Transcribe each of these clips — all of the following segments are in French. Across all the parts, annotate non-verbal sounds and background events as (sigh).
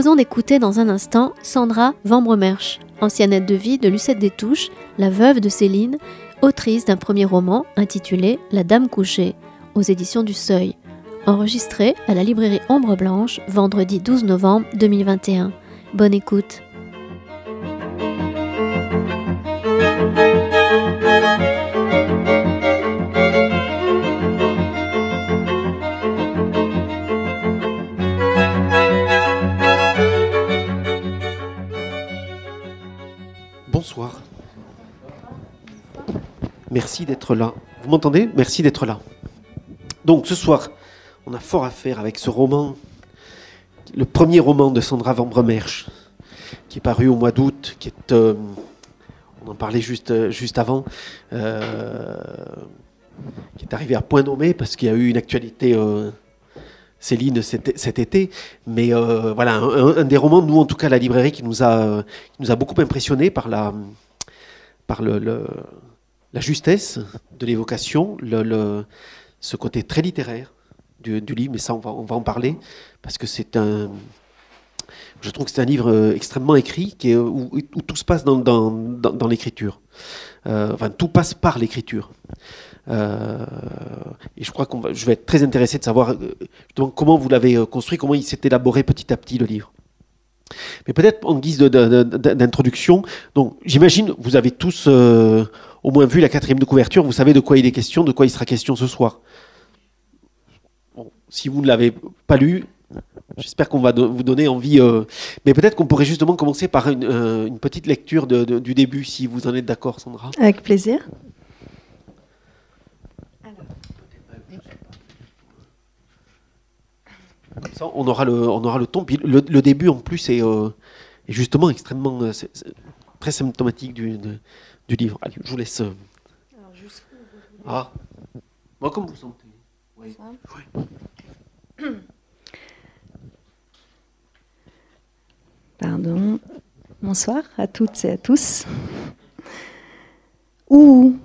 proposons d'écouter dans un instant Sandra Vambremersch, ancienne aide de vie de Lucette des Touches, la veuve de Céline, autrice d'un premier roman intitulé La Dame couchée, aux éditions du Seuil, enregistré à la librairie Ombre Blanche vendredi 12 novembre 2021. Bonne écoute. Merci d'être là. Vous m'entendez? Merci d'être là. Donc ce soir, on a fort à faire avec ce roman, le premier roman de Sandra Van Bremersch, qui est paru au mois d'août, qui est, euh, on en parlait juste, juste avant, euh, qui est arrivé à point nommé parce qu'il y a eu une actualité. Euh, Céline cet, été, mais voilà un, des romans, nous en tout cas la librairie, qui nous a, beaucoup impressionné par la, par le la justesse de l'évocation, ce côté très littéraire du, livre, mais ça on va, en parler, parce que c'est un... Je trouve que c'est un livre euh, extrêmement écrit, où, tout se passe dans, l'écriture. Euh, enfin, tout passe par l'écriture. Euh, et je crois va, je vais être très intéressé de savoir comment vous l'avez construit, comment il s'est élaboré petit à petit le livre. Mais peut-être en guise d'introduction, donc j'imagine vous avez tous au moins vu la quatrième de couverture, vous savez de quoi il est question, de quoi il sera question ce soir. si vous ne l'avez pas lu, j'espère qu'on va vous donner envie. Euh, mais peut-être qu'on pourrait justement commencer par une, euh, petite lecture du début, si vous en êtes d'accord, Sandra. Avec plaisir. on aura le, on aura le ton. le, début, en plus, est, euh, justement extrêmement très symptomatique du, du livre. Allez, je vous laisse. Euh, Alors, jusqu'où Ah, moi, comme vous sentez. Oui. oui. Pardon. Bonsoir à toutes et à tous. Ouh,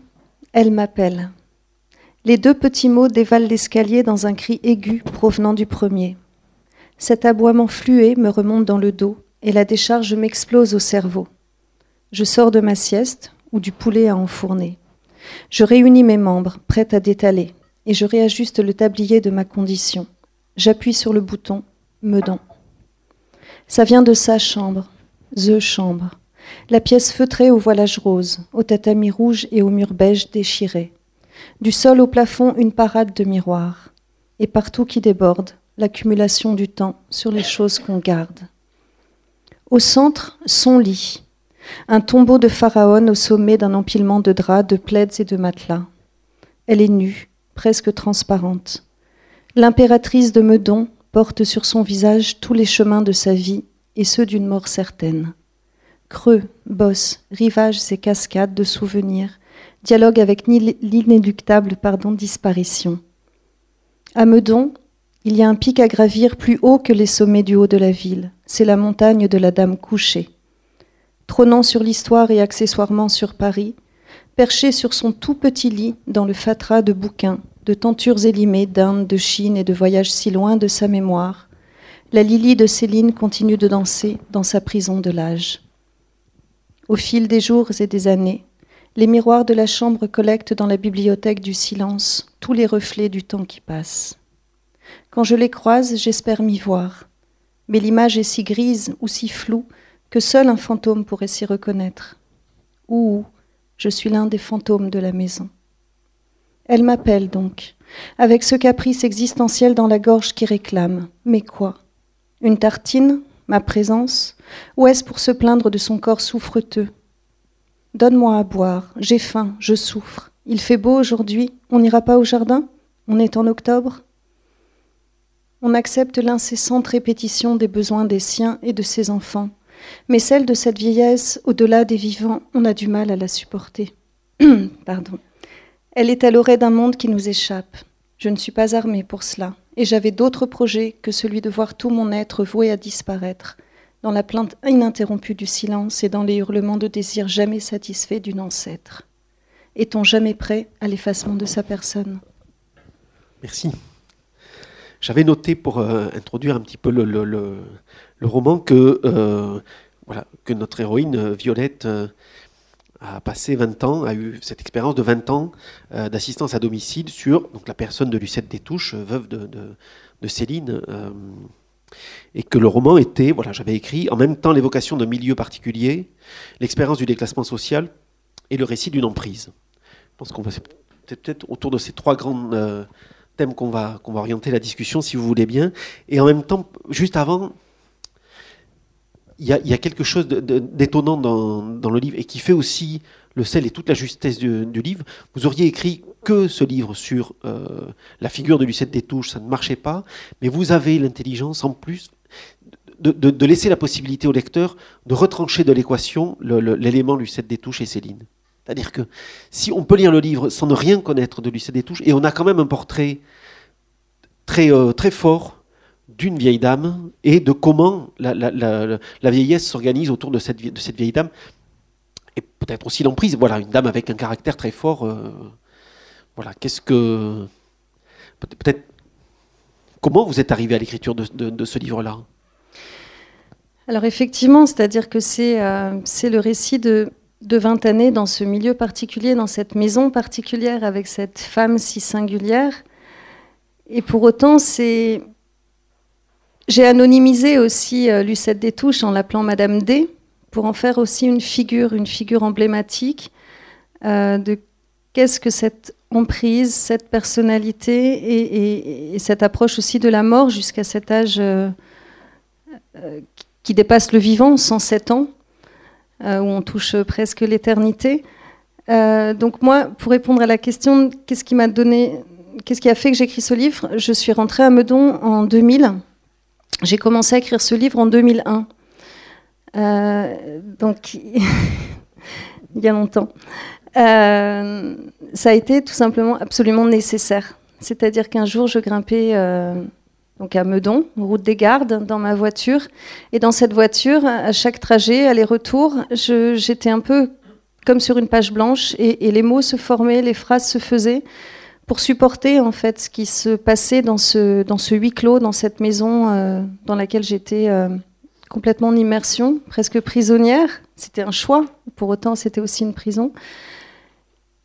elle m'appelle. Les deux petits mots dévalent l'escalier dans un cri aigu provenant du premier. Cet aboiement fluet me remonte dans le dos et la décharge m'explose au cerveau. Je sors de ma sieste, ou du poulet à enfourner. Je réunis mes membres, prête à détaler, et je réajuste le tablier de ma condition. J'appuie sur le bouton, Meudon. Ça vient de sa chambre, The Chambre, la pièce feutrée au voilage rose, au tatami rouge et au mur beige déchiré. Du sol au plafond, une parade de miroirs. Et partout qui déborde, l'accumulation du temps sur les choses qu'on garde. Au centre, son lit, un tombeau de pharaon au sommet d'un empilement de draps, de plaids et de matelas. Elle est nue, presque transparente. L'impératrice de Meudon porte sur son visage tous les chemins de sa vie et ceux d'une mort certaine. Creux, bosses, rivages et cascades de souvenirs, dialogue avec l'inéluctable pardon, disparition. À Meudon, il y a un pic à gravir plus haut que les sommets du haut de la ville. C'est la montagne de la Dame couchée trônant sur l'histoire et accessoirement sur Paris, perché sur son tout petit lit dans le fatras de bouquins, de tentures élimées d'Inde, de Chine et de voyages si loin de sa mémoire, la Lily de Céline continue de danser dans sa prison de l'âge. Au fil des jours et des années, les miroirs de la chambre collectent dans la bibliothèque du silence tous les reflets du temps qui passe. Quand je les croise, j'espère m'y voir, mais l'image est si grise ou si floue que seul un fantôme pourrait s'y reconnaître. Ou je suis l'un des fantômes de la maison. Elle m'appelle donc, avec ce caprice existentiel dans la gorge qui réclame. Mais quoi? Une tartine? Ma présence? Ou est-ce pour se plaindre de son corps souffreteux? Donne-moi à boire, j'ai faim, je souffre. Il fait beau aujourd'hui, on n'ira pas au jardin? On est en octobre? On accepte l'incessante répétition des besoins des siens et de ses enfants mais celle de cette vieillesse, au-delà des vivants, on a du mal à la supporter. (clears throat) Pardon. Elle est à l'oreille d'un monde qui nous échappe. Je ne suis pas armée pour cela, et j'avais d'autres projets que celui de voir tout mon être voué à disparaître, dans la plainte ininterrompue du silence et dans les hurlements de désir jamais satisfaits d'une ancêtre. Est-on jamais prêt à l'effacement de sa personne? Merci. J'avais noté pour euh, introduire un petit peu le roman que, voilà, que notre héroïne Violette a passé 20 ans, a eu cette expérience de 20 ans d'assistance à domicile sur donc, la personne de Lucette Détouche, veuve de, de Céline et que le roman était, voilà, j'avais écrit en même temps l'évocation d'un milieu particulier, l'expérience du déclassement social et le récit d'une emprise. Je pense qu'on va peut-être autour de ces trois grands euh, thèmes qu'on va, qu'on va orienter la discussion, si vous voulez bien. Et en même temps, juste avant, il y, a, quelque chose d'étonnant dans, dans, le livre et qui fait aussi le sel et toute la justesse du, livre. Vous auriez écrit que ce livre sur euh, la figure de Lucette Détouche, ça ne marchait pas, mais vous avez l'intelligence en plus de, laisser la possibilité au lecteur de retrancher de l'équation l'élément Lucette Détouche et Céline. C'est-à-dire que si on peut lire le livre sans ne rien connaître de Lucette Détouche, et on a quand même un portrait très, euh, très fort d'une vieille dame et de comment la, la vieillesse s'organise autour de cette, de cette vieille dame, et peut-être aussi l'emprise. Voilà, une dame avec un caractère très fort. Euh, voilà, qu'est-ce que. Peut-être. Comment vous êtes arrivé à l'écriture de, ce livre-là? Alors, effectivement, c'est-à-dire que c'est euh, le récit de, de 20 années dans ce milieu particulier, dans cette maison particulière, avec cette femme si singulière. Et pour autant, c'est. J'ai anonymisé aussi euh, Lucette Détouche en l'appelant Madame D pour en faire aussi une figure, une figure emblématique euh, de qu'est-ce que cette emprise, cette personnalité et, cette approche aussi de la mort jusqu'à cet âge euh, qui dépasse le vivant, 107 ans, où on touche presque l'éternité. donc moi, pour répondre à la question, qu'est-ce qui m'a donné, qu'est-ce qui a fait que j'écris ce livre? Je suis rentrée à Meudon en 2000. J'ai commencé à écrire ce livre en 2001. Euh, donc, (laughs) il y a longtemps. Euh, ça a été tout simplement absolument nécessaire. C'est-à-dire qu'un jour, je grimpais euh, donc à Meudon, route des Gardes, dans ma voiture. Et dans cette voiture, à chaque trajet, aller-retour, j'étais un peu comme sur une page blanche et, les mots se formaient, les phrases se faisaient pour supporter en fait ce qui se passait dans ce, dans ce huis clos, dans cette maison dans laquelle j'étais complètement en immersion, presque prisonnière. C'était un choix, pour autant c'était aussi une prison.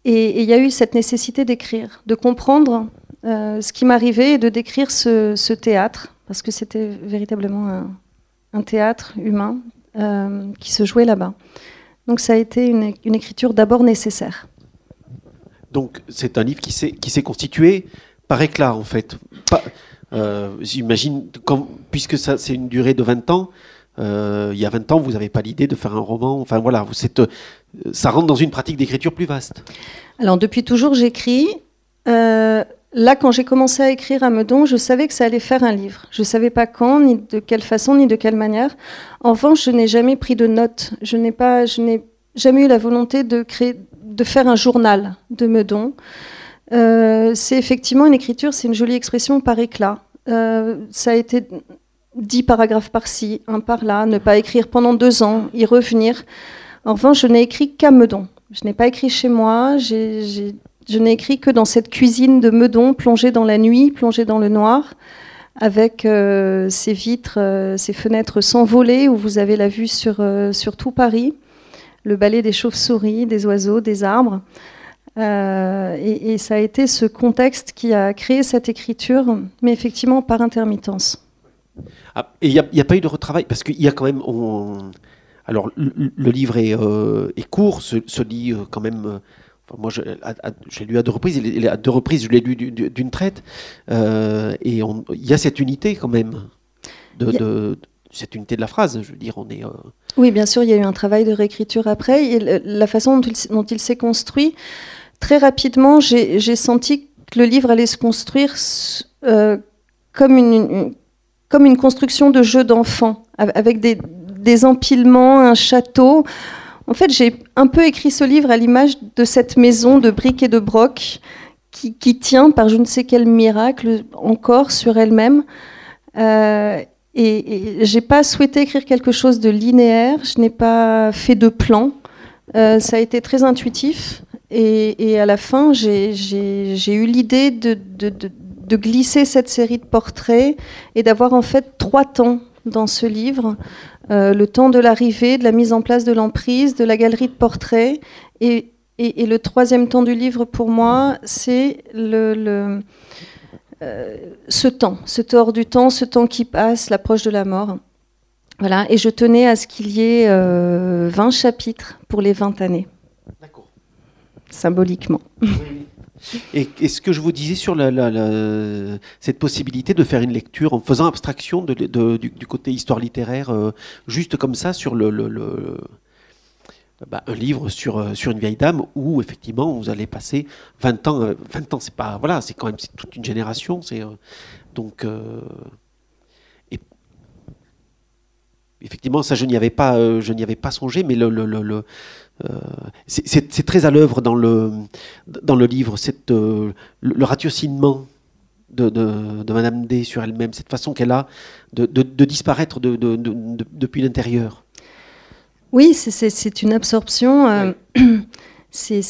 Et il y a eu cette nécessité d'écrire, de comprendre euh, ce qui m'arrivait et de décrire ce, théâtre, parce que c'était véritablement un, théâtre humain euh, qui se jouait là-bas. Donc ça a été une, écriture d'abord nécessaire. Donc c'est un livre qui s'est constitué par éclat en fait. Euh, j'imagine, puisque c'est une durée de 20 ans, euh, il y a 20 ans, vous n'avez pas l'idée de faire un roman. Enfin voilà, euh, ça rentre dans une pratique d'écriture plus vaste. Alors depuis toujours, j'écris. Là, quand j'ai commencé à écrire à Meudon, je savais que ça allait faire un livre. Je ne savais pas quand, ni de quelle façon, ni de quelle manière. En revanche, je n'ai jamais pris de notes. Je n'ai jamais eu la volonté de créer, de faire un journal de Meudon. c'est effectivement une écriture, c'est une jolie expression par éclat. ça a été dix paragraphes par-ci, un par-là, ne pas écrire pendant deux ans, y revenir. En revanche, je n'ai écrit qu'à Meudon. Je n'ai pas écrit chez moi, je n'ai écrit que dans cette cuisine de Meudon, plongée dans la nuit, plongée dans le noir, avec euh, vitres, euh, ces fenêtres sans voler, où vous avez la vue sur, euh, sur tout Paris, le balai des chauves-souris, des oiseaux, des arbres. et, ça a été ce contexte qui a créé cette écriture, mais effectivement par intermittence. Ah, et il n'y a, pas eu de retravail Parce qu'il y a quand même. Alors, le, livre est, euh, court, se, lit euh, quand même. Euh, moi, j'ai lu à deux reprises. à deux reprises, je l'ai lu d'une traite. et il y a cette unité quand même. De, cette unité de la phrase. Je veux dire, on est. Oui, bien sûr, il y a eu un travail de réécriture après. Et la façon dont il, s'est construit, très rapidement, j'ai senti que le livre allait se construire comme une, comme une construction de jeu d'enfant, avec des, empilements, un château. En fait, j'ai un peu écrit ce livre à l'image de cette maison de briques et de broc qui, tient par je ne sais quel miracle encore sur elle-même. Euh, et, et j'ai pas souhaité écrire quelque chose de linéaire, je n'ai pas fait de plan. Euh, ça a été très intuitif. Et, à la fin, j'ai eu l'idée de, glisser cette série de portraits et d'avoir en fait trois temps dans ce livre, euh, le temps de l'arrivée, de la mise en place de l'emprise, de la galerie de portraits. Et, le troisième temps du livre, pour moi, c'est le, ce temps, ce temps du temps, ce temps qui passe, l'approche de la mort. Voilà, et je tenais à ce qu'il y ait 20 euh, chapitres pour les 20 années. D'accord. Symboliquement. Et, ce que je vous disais sur cette possibilité de faire une lecture en faisant abstraction du, côté histoire littéraire, euh, juste comme ça, sur le, bah, un livre sur, euh, sur une vieille dame où effectivement vous allez passer 20 ans. 20 ans, c'est pas. Voilà, c'est quand même toute une génération. C'est, donc effectivement, ça, je n'y avais pas, euh, je n'y avais pas songé, mais le, le, le, euh, c'est très à l'œuvre dans le, dans le livre, cette, euh, le, ratiocinement de, de, de, Madame D sur elle-même, cette façon qu'elle a de, de disparaître depuis l'intérieur. Oui, c'est une absorption. (clears throat) c'est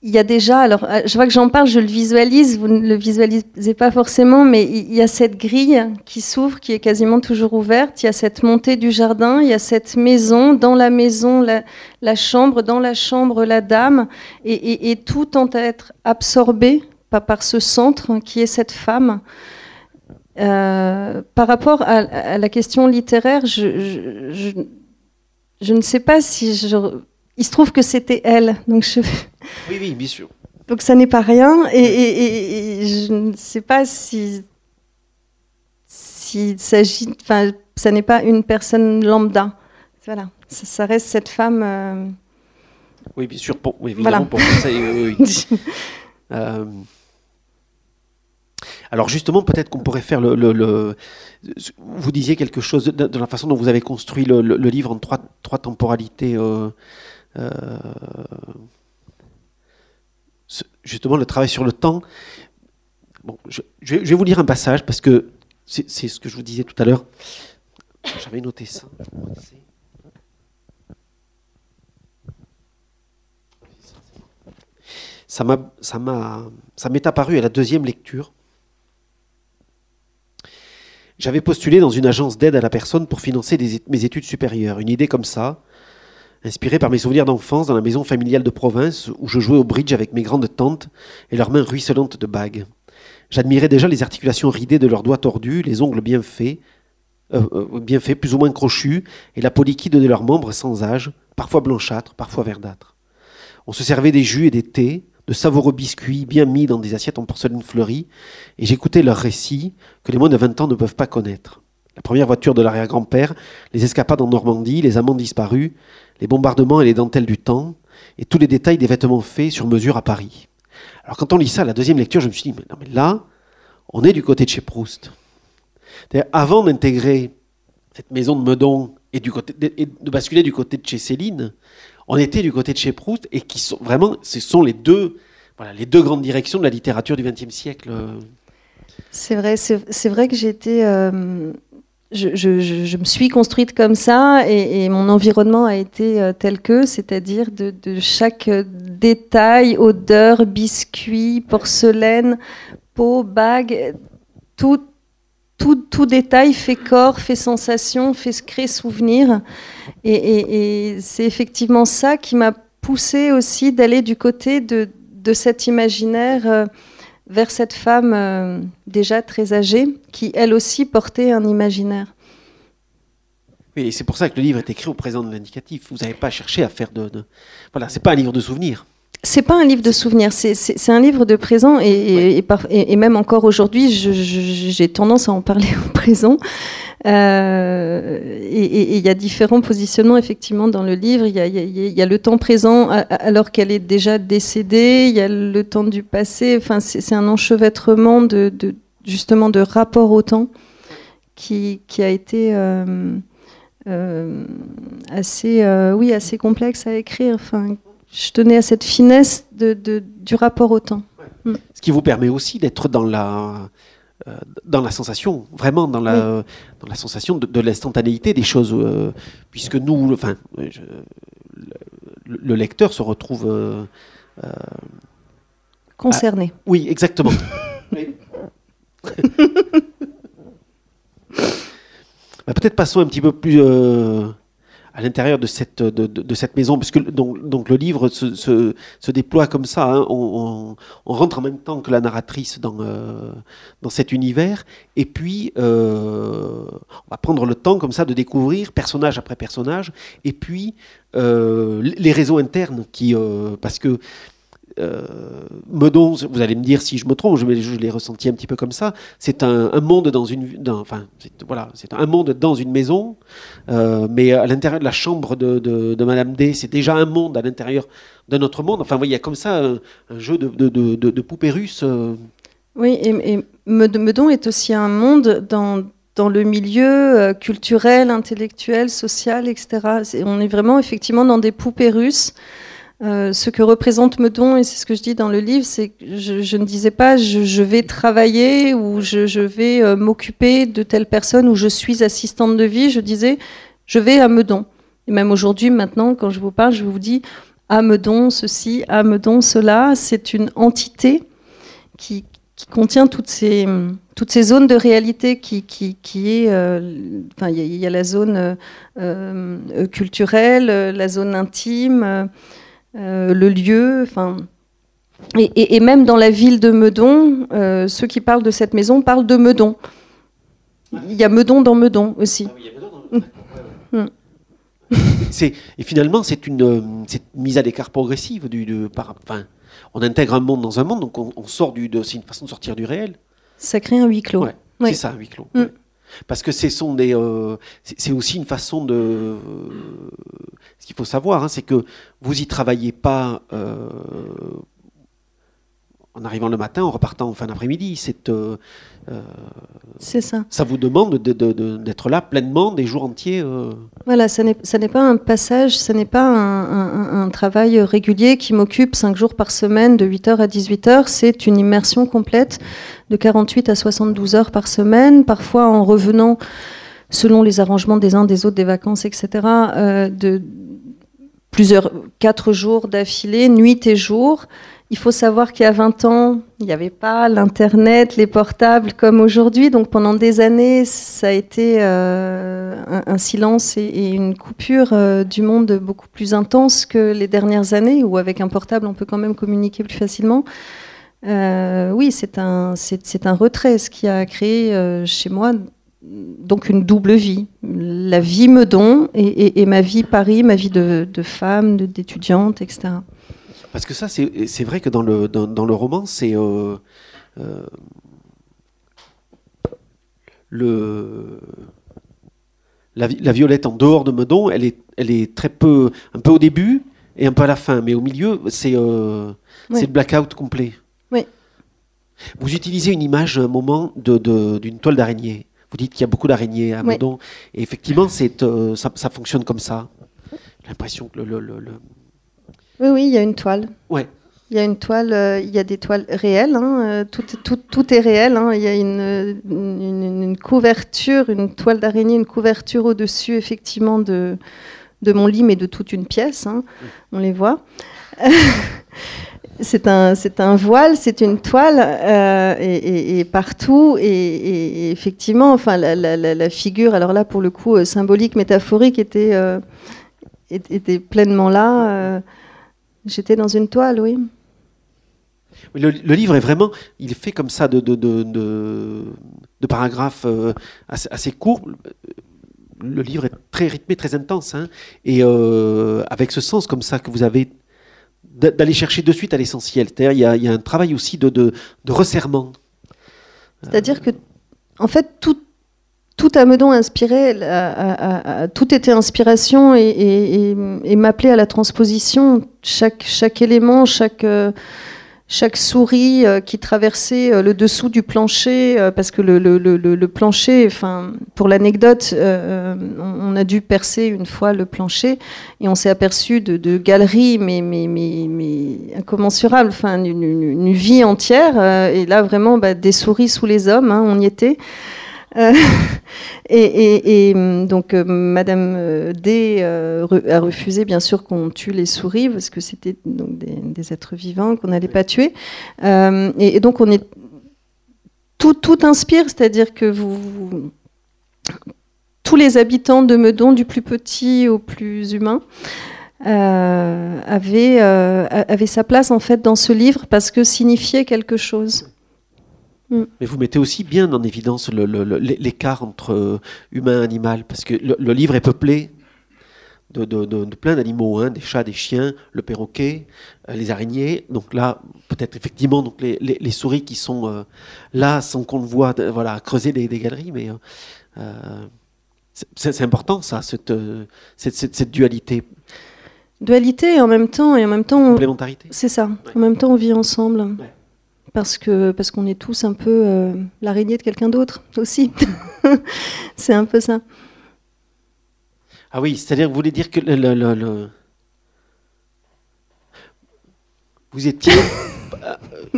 il y a déjà, alors euh, je vois que j'en parle, je le visualise, vous ne le visualisez pas forcément, mais il y a cette grille qui s'ouvre, qui est quasiment toujours ouverte, il y a cette montée du jardin, il y a cette maison, dans la maison la, chambre, dans la chambre la dame, et, tout tente à être absorbé par, par, ce centre qui est cette femme. Euh, par rapport à, la question littéraire, je, je, je, ne sais pas si je... Il se trouve que c'était elle, donc je... Oui, oui, bien sûr. Donc ça n'est pas rien, et, je ne sais pas si s'il s'agit, enfin, ça n'est pas une personne lambda. Voilà, ça, reste cette femme. Euh, oui, bien sûr, pour, oui, évidemment, pour ça. (laughs) Euh, alors justement, peut-être qu'on pourrait faire le, Vous disiez quelque chose de, la façon dont vous avez construit le, livre en trois, temporalités. Euh, justement le travail sur le temps. Bon, je, vais vous lire un passage parce que c'est ce que je vous disais tout à l'heure. J'avais noté ça. Ça m'est apparu à la deuxième lecture. J'avais postulé dans une agence d'aide à la personne pour financer mes études supérieures. Une idée comme ça, inspiré par mes souvenirs d'enfance dans la maison familiale de province où je jouais au bridge avec mes grandes tantes et leurs mains ruisselantes de bagues. J'admirais déjà les articulations ridées de leurs doigts tordus, les ongles bien faits, euh, euh, bien faits, plus ou moins crochus, et la peau liquide de leurs membres sans âge, parfois blanchâtres, parfois verdâtres. On se servait des jus et des thés, de savoureux biscuits bien mis dans des assiettes en porcelaine fleurie, et j'écoutais leurs récits que les moins de vingt ans ne peuvent pas connaître. La première voiture de l'arrière-grand-père, les escapades en Normandie, les amants disparus, les bombardements et les dentelles du temps, et tous les détails des vêtements faits sur mesure à Paris. Alors quand on lit ça, la deuxième lecture, je me suis dit, mais non là, on est du côté de chez Proust. Avant d'intégrer cette maison de Meudon et, de, basculer du côté de chez Céline, on était du côté de chez Proust et qui sont vraiment, ce sont les deux, voilà, les deux grandes directions de la littérature du XXe siècle. C'est vrai, c'est vrai que j'étais euh, je, me suis construite comme ça et, mon environnement a été euh, tel que, c'est-à-dire de, chaque détail, odeur, biscuit, porcelaine, peau, bague, tout, tout, détail fait corps, fait sensation, fait créer souvenir. Et, c'est effectivement ça qui m'a poussé aussi d'aller du côté de, cet imaginaire. Euh, vers cette femme euh, déjà très âgée, qui elle aussi portait un imaginaire. Oui, et c'est pour ça que le livre est écrit au présent de l'indicatif. Vous n'avez pas cherché à faire de, Voilà, c'est pas un livre de souvenirs. C'est pas un livre de souvenirs, c'est un livre de présent et, et, même encore aujourd'hui, j'ai tendance à en parler (laughs) au présent. Euh, et il y a différents positionnements effectivement dans le livre. Il y, a, le temps présent alors qu'elle est déjà décédée. Il y a le temps du passé. Enfin, c'est un enchevêtrement de, justement de rapport au temps qui, a été euh, euh, assez, oui, assez complexe à écrire. Enfin, je tenais à cette finesse de, du rapport au temps. Mm. Ce qui vous permet aussi d'être dans la euh, dans la sensation, vraiment dans la, dans la sensation de, l'instantanéité des choses, euh, puisque nous, enfin, le, lecteur se retrouve euh, concerné. oui, exactement. (laughs) (laughs) Bah, peut-être passons un petit peu plus à l'intérieur de cette, de, cette maison, puisque donc, donc le livre se, se, déploie comme ça. Hein. On, rentre en même temps que la narratrice dans, euh, dans cet univers, et puis euh, on va prendre le temps comme ça de découvrir personnage après personnage, et puis euh, les réseaux internes qui, parce que euh, Meudon, vous allez me dire si je me trompe, je, je l'ai ressenti un petit peu comme ça. C'est un, monde dans une, enfin, voilà, c'est un monde dans une maison, euh, mais à l'intérieur de la chambre de, de, Madame D, c'est déjà un monde à l'intérieur de notre monde. Enfin, il y a comme ça un, jeu de, de, poupées russes. Euh. Oui, et, Meudon est aussi un monde dans dans le milieu culturel, intellectuel, social, etc. on est vraiment effectivement dans des poupées russes. Euh, ce que représente Meudon, et c'est ce que je dis dans le livre, c'est que je, ne disais pas je, vais travailler ou je, vais euh, m'occuper de telle personne ou je suis assistante de vie. Je disais je vais à Meudon. Et même aujourd'hui, maintenant, quand je vous parle, je vous dis à Meudon ceci, à Meudon cela. C'est une entité qui, contient toutes ces, toutes ces zones de réalité qui, qui, qui est. Euh, enfin, il y, a la zone culturelle, la zone intime. Euh, le lieu, enfin. Et, même dans la ville de Meudon, euh, ceux qui parlent de cette maison parlent de Meudon. Il y a Meudon dans Meudon aussi. et finalement, c'est une, mise à l'écart progressive. Du, de, par, enfin, on intègre un monde dans un monde, donc on, sort du. C'est une façon de sortir du réel. Ça crée un huis clos. C'est ça, un huis clos. Mm. Parce que c'est euh, c'est aussi une façon de. ce qu'il faut savoir, hein, c'est que vous y travaillez pas euh, en arrivant le matin, en repartant en fin d'après-midi. C'est euh, euh, c'est ça. Ça vous demande d'être là pleinement des jours entiers. Euh. Voilà, ça n'est pas un passage, ce n'est pas un, travail régulier qui m'occupe 5 jours par semaine de 8h à 18h. C'est une immersion complète de 48 à 72 heures par semaine, parfois en revenant selon les arrangements des uns, des autres, des vacances, etc., de plusieurs, 4 jours d'affilée, nuit et jour. Il faut savoir qu'il y a 20 ans, il n'y avait pas l'Internet, les portables comme aujourd'hui. Donc pendant des années, ça a été euh, un, silence et, une coupure euh, du monde beaucoup plus intense que les dernières années, où avec un portable, on peut quand même communiquer plus facilement. Euh, oui, c'est un, retrait, ce qui a créé chez moi donc une double vie. La vie me donne et, ma vie Paris, ma vie de, de femme, d'étudiante, etc. Parce que ça, c'est vrai que dans le, dans, le roman, c'est. Euh, euh, le. La, violette en dehors de Meudon, elle est, elle est très peu, un peu au début et un peu à la fin, mais au milieu, c'est euh, le blackout complet. Oui. Vous utilisez une image à un moment d'une de, toile d'araignée. Vous dites qu'il y a beaucoup d'araignées à Meudon. Et effectivement, euh, ça, ça, fonctionne comme ça. J'ai l'impression que le, le, oui, oui, il y a une toile. Ouais. Il y a une toile, euh, il y a des toiles réelles, hein, euh, tout, tout, tout, est réel. Hein. il y a une, une, couverture, une toile d'araignée, une couverture au-dessus, effectivement, de, de mon lit, mais de toute une pièce. Hein. On les voit. (laughs) c'est un, voile, c'est une toile, euh, et, partout, et, effectivement, enfin, la, la, la, figure, alors là, pour le coup, symbolique, métaphorique, était, était pleinement là. J'étais dans une toile, oui. Le, livre est vraiment, il est fait comme ça de, de, de, paragraphes euh, assez, courts. Le livre est très rythmé, très intense, hein. et euh, avec ce sens comme ça que vous avez d'aller chercher de suite à l'essentiel. C'est-à-dire il y, a un travail aussi de, de, resserrement. C'est-à-dire que, en fait, tout, tout à Meudon inspiré, tout était inspiration et, m'appelait à la transposition. Chaque, chaque élément, chaque, euh, chaque souris euh, qui traversait euh, le dessous du plancher, parce que le, le, le, plancher, enfin, pour l'anecdote, on, a dû percer une fois le plancher et on s'est aperçu de, galeries, mais, mais, mais, mais incommensurables, enfin, une, vie entière. et là, vraiment, bah, des souris sous les hommes, hein, on y était. Euh, (laughs) et, hum, donc euh, Madame euh, D a refusé bien sûr qu'on tue les souris parce que c'était donc des, êtres vivants qu'on n'allait pas tuer. et, donc on est tout, tout inspire, c'est-à-dire que vous tous les habitants de Meudon, du plus petit au plus humain, euh, avait, euh, avait sa place en fait dans ce livre parce que signifiait quelque chose. Mm. Mais vous mettez aussi bien en évidence l'écart entre euh, humain et animal, parce que le, livre est peuplé de, de, plein d'animaux, hein, des chats, des chiens, le perroquet, les araignées. Donc là, peut-être effectivement donc les, les, souris qui sont là sans qu'on le voit, voilà, creuser des, des galeries, mais c'est important ça, cette, cette, cette dualité dualité et en même temps et en même temps complémentarité. C'est ça. En même temps, on vit ensemble. Parce que parce qu'on est tous un peu euh, l'araignée de quelqu'un d'autre (laughs) aussi. (laughs) c'est un peu ça. Ah oui, c'est-à-dire vous voulez dire que le, vous étiez (laughs)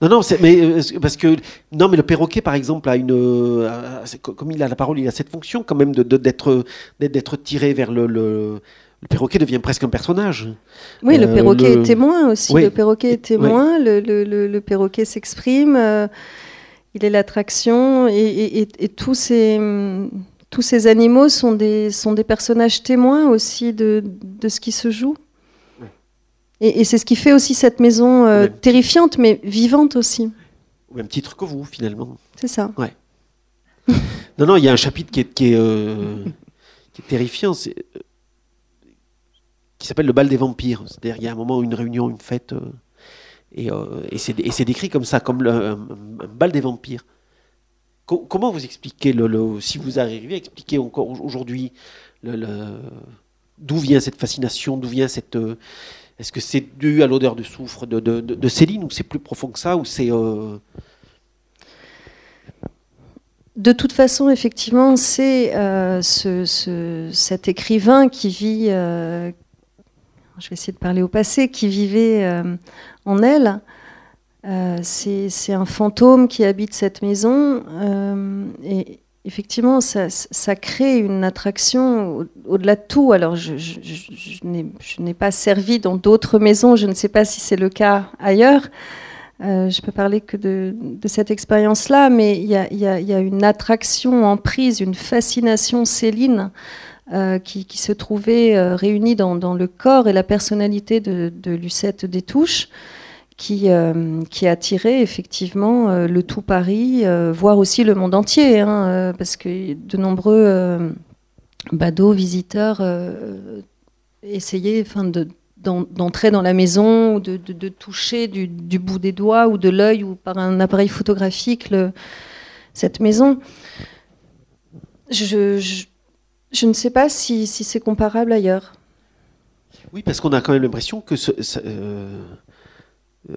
Non, non, mais euh, parce que non, mais le perroquet, par exemple, a une, euh, comme il a la parole, il a cette fonction quand même de d'être d'être tiré vers le le perroquet devient presque un personnage. Oui, le euh, perroquet est témoin aussi. Le perroquet est témoin, le, perroquet s'exprime, euh, il est l'attraction, et, tous, ces, tous ces animaux sont des, sont des personnages témoins aussi de, de ce qui se joue. Et, c'est ce qui fait aussi cette maison euh, terrifiante, mais vivante aussi. Au même titre que vous, finalement. C'est ça. Ouais. (laughs) non, non, il y a un chapitre qui est, qui est, qui est terrifiant. C'est qui s'appelle le bal des vampires. C'est-à-dire, il y a un moment, une réunion, une fête, euh, euh, et, c'est décrit comme ça, comme le, un, bal des vampires. comment vous expliquez, le, si vous arrivez à expliquer encore aujourd'hui d'où vient cette fascination, d'où vient cette... Euh, est-ce que c'est dû à l'odeur de soufre de, Céline, ou c'est plus profond que ça, ou c'est... De toute façon, effectivement, c'est ce, cet écrivain qui vit, je vais essayer de parler au passé, qui vivait euh, en elle. Euh, c'est un fantôme qui habite cette maison. Euh, et effectivement, ça, crée une attraction au-delà de tout. Alors, je, n'ai pas servi dans d'autres maisons, je ne sais pas si c'est le cas ailleurs. je peux parler que de, cette expérience-là, mais il y, y a, une attraction en prise, une fascination Céline euh, qui, se trouvait euh, réunie dans, le corps et la personnalité de, Lucette Détouche, qui, euh, attirait effectivement le tout Paris, voire aussi le monde entier, hein, parce que de nombreux badauds, visiteurs essayaient d'entrer dans la maison, ou de, toucher du, bout des doigts ou de l'œil ou par un appareil photographique cette maison. je ne sais pas si, c'est comparable ailleurs. Oui, parce qu'on a quand même l'impression que, euh, euh,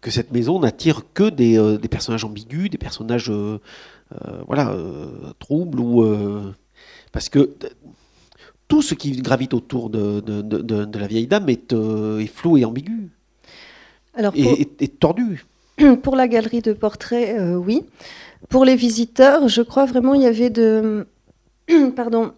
que cette maison n'attire que des, euh, personnages ambigus, des personnages voilà, troubles, ou, parce que tout ce qui gravite autour de, la vieille dame est, flou et ambigu, Alors et, et, tordu. (clears throat) Pour la galerie de portraits, oui. Pour les visiteurs, je crois vraiment il y avait de... (clears throat) Pardon,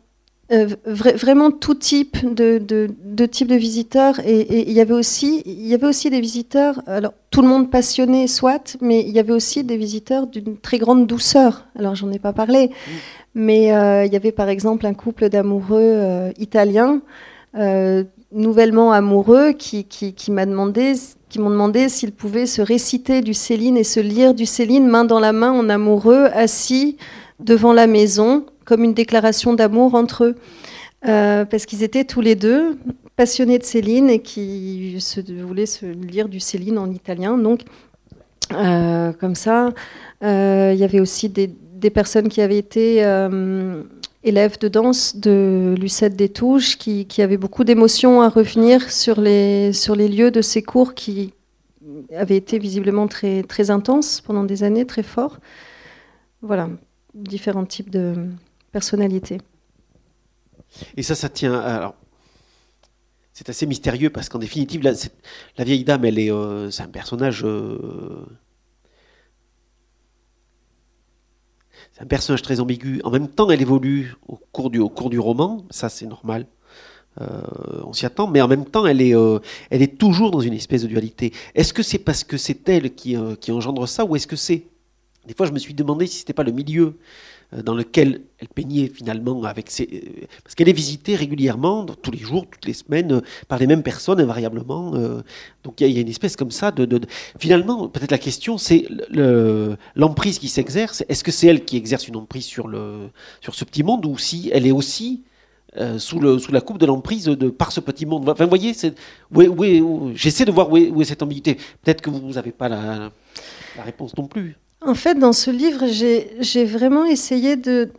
euh, vraiment tout type de, de, de, type de visiteurs et, il y avait aussi il y avait aussi des visiteurs alors tout le monde passionné soit mais il y avait aussi des visiteurs d'une très grande douceur. Alors j'en ai pas parlé mais euh, il y avait par exemple un couple d'amoureux euh, italiens nouvellement amoureux qui, qui, qui m'a demandé qui m'ont demandé s'ils pouvaient se réciter du Céline et se lire du Céline main dans la main en amoureux assis devant la maison comme une déclaration d'amour entre eux. Euh, parce qu'ils étaient tous les deux passionnés de Céline et qui voulaient se lire du Céline en italien. Donc, euh, comme ça, euh, il y avait aussi des, personnes qui avaient été élèves de danse de Lucette Détouche, qui, qui avaient beaucoup d'émotions à revenir sur les, sur les lieux de ces cours qui avaient été visiblement très, très intenses pendant des années, très forts. Voilà, différents types de, personnalité. Et ça, ça tient. Alors, c'est assez mystérieux parce qu'en définitive, la, vieille dame, elle est, euh, c'est un personnage. Euh, c'est un personnage très ambigu. En même temps, elle évolue au cours du, au cours du roman. Ça, c'est normal. Euh, on s'y attend, mais en même temps, elle est, elle est toujours dans une espèce de dualité. Est-ce que c'est parce que c'est elle qui, qui engendre ça, ou est-ce que c'est? Des fois, je me suis demandé si c'était pas le milieu dans lequel elle peignait finalement avec ses... Euh, parce qu'elle est visitée régulièrement, tous les jours, toutes les semaines, euh, par les mêmes personnes invariablement. Donc il y, a une espèce comme ça de... Finalement, peut-être la question, c'est l'emprise qui s'exerce. Est-ce que c'est elle qui exerce une emprise sur, le, sur ce petit monde ou si elle est aussi sous, le, sous la coupe de l'emprise de, par ce petit monde? Enfin, voyez, j'essaie de voir où est, cette ambiguïté. Peut-être que vous n'avez pas la, réponse non plus. En fait, dans ce livre, j'ai vraiment essayé de,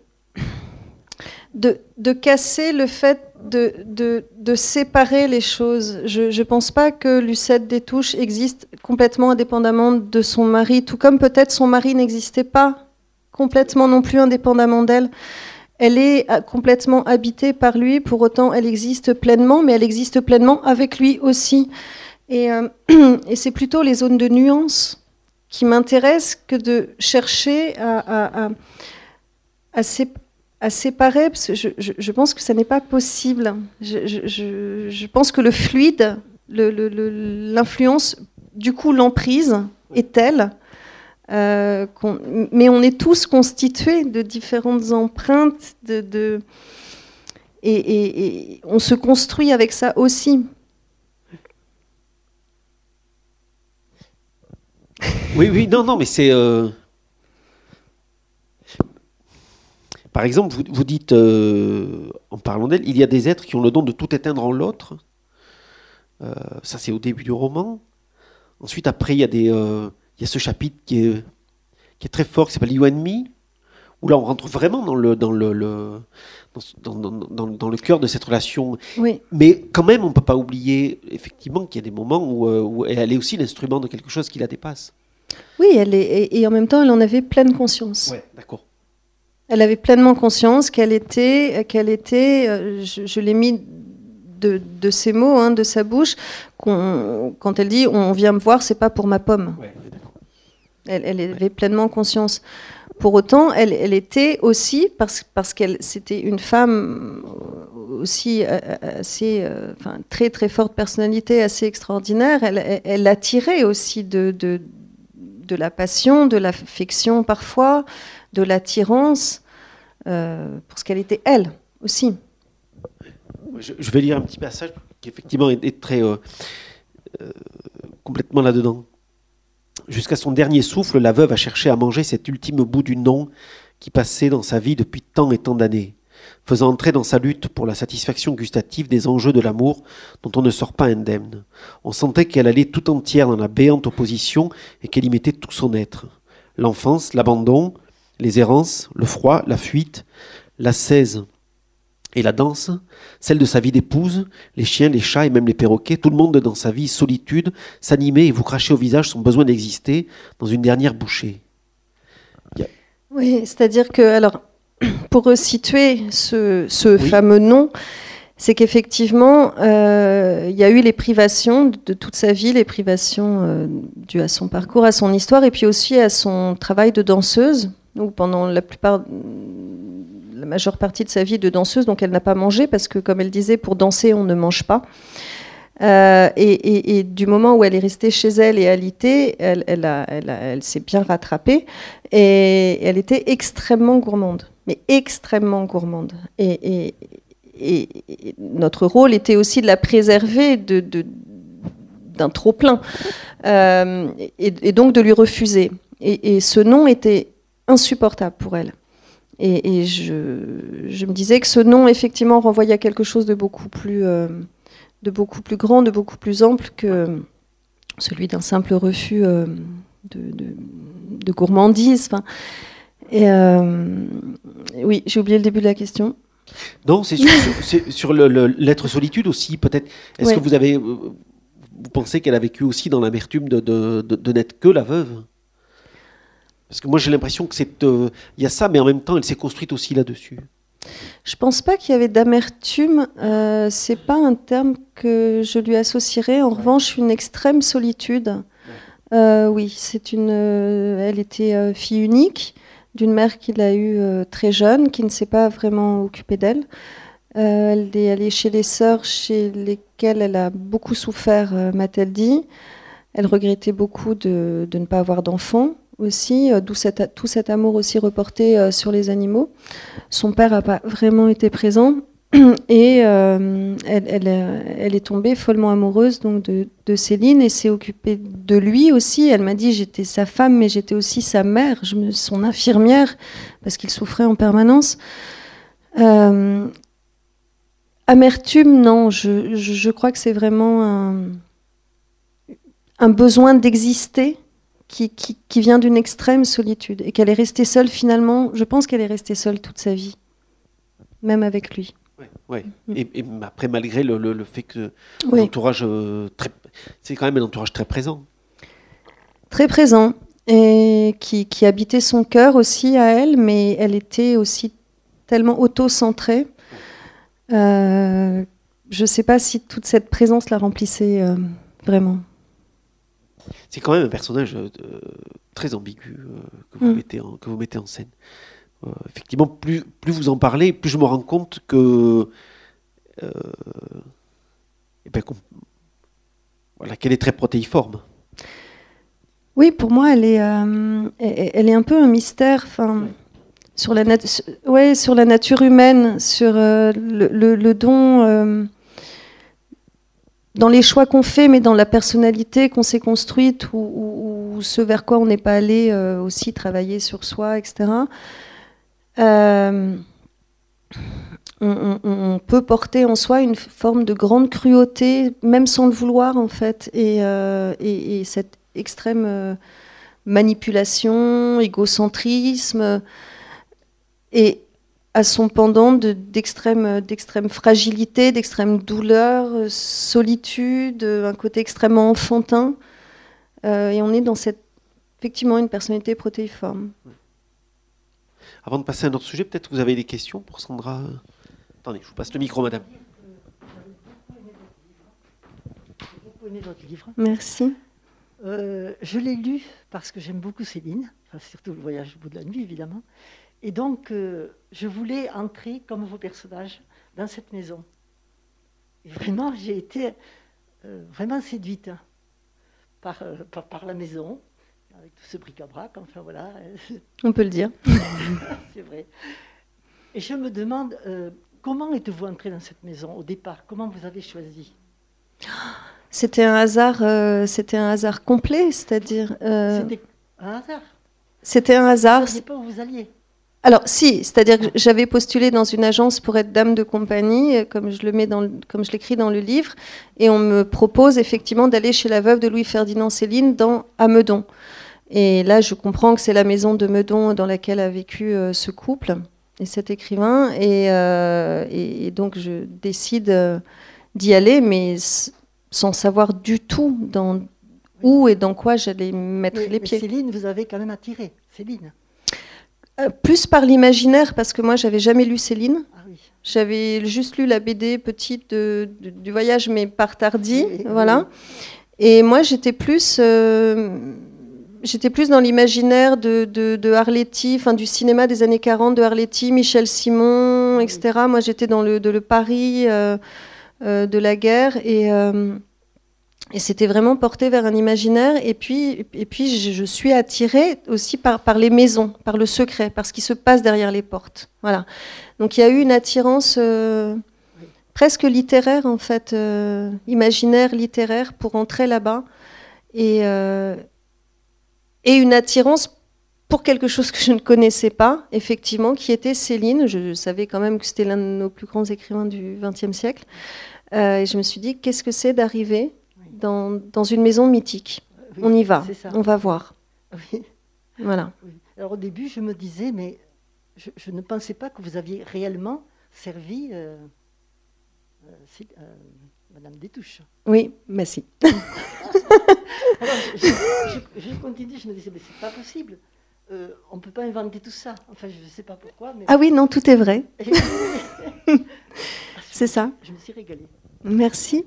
de, casser le fait de, de, séparer les choses. Je ne pense pas que Lucette Détouche existe complètement indépendamment de son mari, tout comme peut-être son mari n'existait pas complètement non plus indépendamment d'elle. Elle est euh, complètement habitée par lui, pour autant elle existe pleinement, mais elle existe pleinement avec lui aussi. Et, euh, (clears throat) et c'est plutôt les zones de nuance qui m'intéresse que de chercher à, à, séparer, parce que je, pense que ça n'est pas possible. Je, pense que le fluide, l'influence, du coup l'emprise est telle, euh, mais on est tous constitués de différentes empreintes, de, et, on se construit avec ça aussi. Oui, oui, non, non, mais c'est. Euh, par exemple, vous, dites, euh, en parlant d'elle, il y a des êtres qui ont le don de tout éteindre en l'autre. Euh, ça, c'est au début du roman. Ensuite, après, il y a, des, il y a ce chapitre qui est, qui est très fort, qui s'appelle You and Me, où là, on rentre vraiment dans le, dans le, dans, dans, dans, le cœur de cette relation. Oui. Mais quand même, on ne peut pas oublier, effectivement, qu'il y a des moments où, où elle est aussi l'instrument de quelque chose qui la dépasse. Oui, elle est, et, en même temps, elle en avait pleine conscience. Ouais, d'accord. Elle avait pleinement conscience qu'elle était, qu'elle était, euh, je, l'ai mis de, de, ces mots, hein, de sa bouche, quand elle dit on vient me voir, c'est pas pour ma pomme. Ouais, elle, elle, avait pleinement conscience. Pour autant, elle, elle était aussi, parce, parce qu'elle c'était une femme aussi euh, assez, euh, enfin, très très forte personnalité, assez extraordinaire, elle, elle attirait aussi de, de de la passion, de l'affection parfois, de l'attirance, euh, pour ce qu'elle était elle aussi. Je, vais lire un petit passage qui effectivement est, très euh, euh, complètement là-dedans. Jusqu'à son dernier souffle, la veuve a cherché à manger cet ultime bout du nom qui passait dans sa vie depuis tant et tant d'années faisant entrer dans sa lutte pour la satisfaction gustative des enjeux de l'amour dont on ne sort pas indemne. On sentait qu'elle allait tout entière dans la béante opposition et qu'elle y mettait tout son être. L'enfance, l'abandon, les errances, le froid, la fuite, la cèse et la danse, celle de sa vie d'épouse, les chiens, les chats et même les perroquets, tout le monde dans sa vie solitude s'animait et vous crachait au visage son besoin d'exister dans une dernière bouchée. Oui, c'est-à-dire que, alors, (clears throat) pour resituer ce, fameux nom, c'est qu'effectivement, euh, il y a eu les privations de toute sa vie, les privations euh, dues à son parcours, à son histoire, et puis aussi à son travail de danseuse, où pendant la plupart, majeure partie de sa vie de danseuse, donc elle n'a pas mangé, parce que comme elle disait, pour danser, on ne mange pas. Euh, et, du moment où elle est restée chez elle et alitée, elle, elle, s'est bien rattrapée et elle était extrêmement gourmande mais extrêmement gourmande. Et, notre rôle était aussi de la préserver d'un trop plein, euh, et, donc de lui refuser. Et, ce nom était insupportable pour elle. Et, je, me disais que ce nom, effectivement, renvoyait à quelque chose de beaucoup plus, euh, de beaucoup plus grand, de beaucoup plus ample que celui d'un simple refus euh, de, gourmandise. Enfin, et euh, oui, j'ai oublié le début de la question. Non, c'est sur, l'être solitude aussi, peut-être. Est-ce que vous avez, vous pensez qu'elle a vécu aussi dans l'amertume de, de, n'être que la veuve? Parce que moi j'ai l'impression que c'est, euh, il y a ça, mais en même temps, elle s'est construite aussi là-dessus. Je pense pas qu'il y avait d'amertume. Euh, c'est pas un terme que je lui associerais. En revanche, une extrême solitude. oui, c'est une. elle était fille unique d'une mère qu'il a eue euh, très jeune, qui ne s'est pas vraiment occupée d'elle. Euh, elle est allée chez les sœurs chez lesquelles elle a beaucoup souffert, euh, m'a-t-elle dit. Elle regrettait beaucoup de, ne pas avoir d'enfants. Aussi, d'où tout cet amour aussi reporté sur les animaux. Son père n'a pas vraiment été présent. (clears throat) Et elle, elle, est tombée follement amoureuse donc de, Céline et s'est occupée de lui aussi. Elle m'a dit j'étais sa femme, mais j'étais aussi sa mère, son infirmière, parce qu'il souffrait en permanence. Amertume, non. Je, crois que c'est vraiment un, besoin d'exister qui, vient d'une extrême solitude et qu'elle est restée seule finalement. Je pense qu'elle est restée seule toute sa vie, même avec lui. Oui, mm. et, après, malgré le, fait que l'entourage, euh, c'est quand même un entourage très présent. Très présent et qui, qui habitait son cœur aussi à elle, mais elle était aussi tellement auto-centrée euh, je ne sais pas si toute cette présence la remplissait euh, vraiment. C'est quand même un personnage euh, très ambigu que, vous mm. mettez en, que vous mettez en scène. effectivement, plus, plus vous en parlez, plus je me rends compte que. Eh ben, voilà, qu'elle est très protéiforme. Oui, pour moi, elle est, elle est un peu un mystère. Enfin, sur la, ouais, sur la nature humaine, sur euh, le, don, euh, dans les choix qu'on fait, mais dans la personnalité qu'on s'est construite ou, ce vers quoi on n'est pas allé euh, aussi travailler sur soi, etc. On, peut porter en soi une forme de grande cruauté, même sans le vouloir en fait, et, et cette extrême manipulation, égocentrisme et à son pendant d'extrême fragilité, d'extrême douleur, solitude, un côté extrêmement enfantin. Euh, et on est dans cette, effectivement une personnalité protéiforme. Avant de passer à un autre sujet, peut-être vous avez des questions pour Sandra? Attendez, je vous passe le micro, madame. votre livre. Merci. Euh, je l'ai lu parce que j'aime beaucoup Céline, surtout le voyage au bout de la nuit, évidemment. Et donc, euh, je voulais entrer comme vos personnages dans cette maison. Et vraiment, j'ai été euh, vraiment séduite euh, par, par, la maison, avec tout ce bric-à-brac, enfin voilà. (laughs) On peut le dire. (laughs) C'est vrai. Et je me demande, comment êtes-vous entré dans cette maison au départ? Comment vous avez choisi? C'était un hasard, c'était un hasard complet, c'est-à-dire. C'était un hasard. C'était un hasard. Vous ne pas où vous alliez. Alors si, c'est-à-dire que j'avais postulé dans une agence pour être dame de compagnie, euh, comme je le mets dans, comme je l'écris dans le livre, et on me propose effectivement d'aller chez la veuve de Louis-Ferdinand Céline dans à Meudon. Et là, je comprends que c'est la maison de Meudon dans laquelle a vécu euh, ce couple et cet écrivain, et, euh, donc je décide d'y aller, mais sans savoir du tout dans où et dans quoi j'allais mettre les pieds. Céline, vous avez quand même attiré, Céline. Euh, plus par l'imaginaire, parce que moi, j'avais jamais lu Céline. Ah j'avais juste lu la BD petite du voyage, mais par tardi, voilà. Et moi, j'étais plus, euh, j'étais plus dans l'imaginaire de, de, Arletty, enfin du cinéma des années 40, de Arletty, Michel Simon, etc. Moi, j'étais dans le, de le Paris euh, de la guerre et et c'était vraiment porté vers un imaginaire. Et puis, et puis je, suis attirée aussi par, les maisons, par le secret, par ce qui se passe derrière les portes. Voilà. Donc il y a eu une attirance euh, presque littéraire, en fait, euh, imaginaire, littéraire, pour entrer là-bas. Et, euh, et une attirance pour quelque chose que je ne connaissais pas, effectivement, qui était Céline. Je, savais quand même que c'était l'un de nos plus grands écrivains du XXe siècle. et je me suis dit, qu'est-ce que c'est d'arriver dans, une maison mythique. on y va, on va voir. Oui. Voilà. Alors au début, je me disais, mais je, ne pensais pas que vous aviez réellement servi euh, euh, euh Madame Détouche. Oui, merci. (laughs) Alors, je, continue, je me disais, mais c'est pas possible. On ne peut pas inventer tout ça. Enfin, je ne sais pas pourquoi. Ah oui, non, tout est vrai. (laughs) c'est ça. Je me suis régalée. Merci.